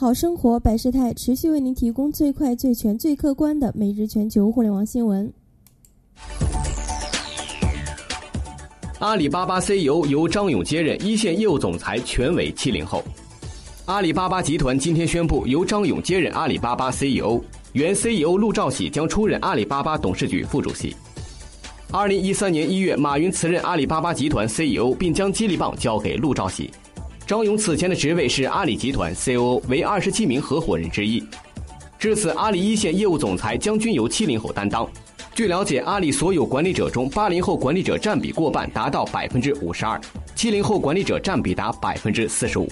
好生活百事态持续为您提供最快、最全、最客观的每日全球互联网新闻。阿里巴巴 CEO 由张勇接任，一线业务总裁全为七零后。阿里巴巴集团今天宣布，由张勇接任阿里巴巴 CEO，原 CEO 陆兆禧将出任阿里巴巴董事局副主席。二零一三年一月，马云辞任阿里巴巴集团 CEO，并将接力棒交给陆兆禧。张勇此前的职位是阿里集团 COO，为二十七名合伙人之一。至此，阿里一线业务总裁将均由七零后担当。据了解，阿里所有管理者中，八零后管理者占比过半，达到百分之五十二；七零后管理者占比达百分之四十五。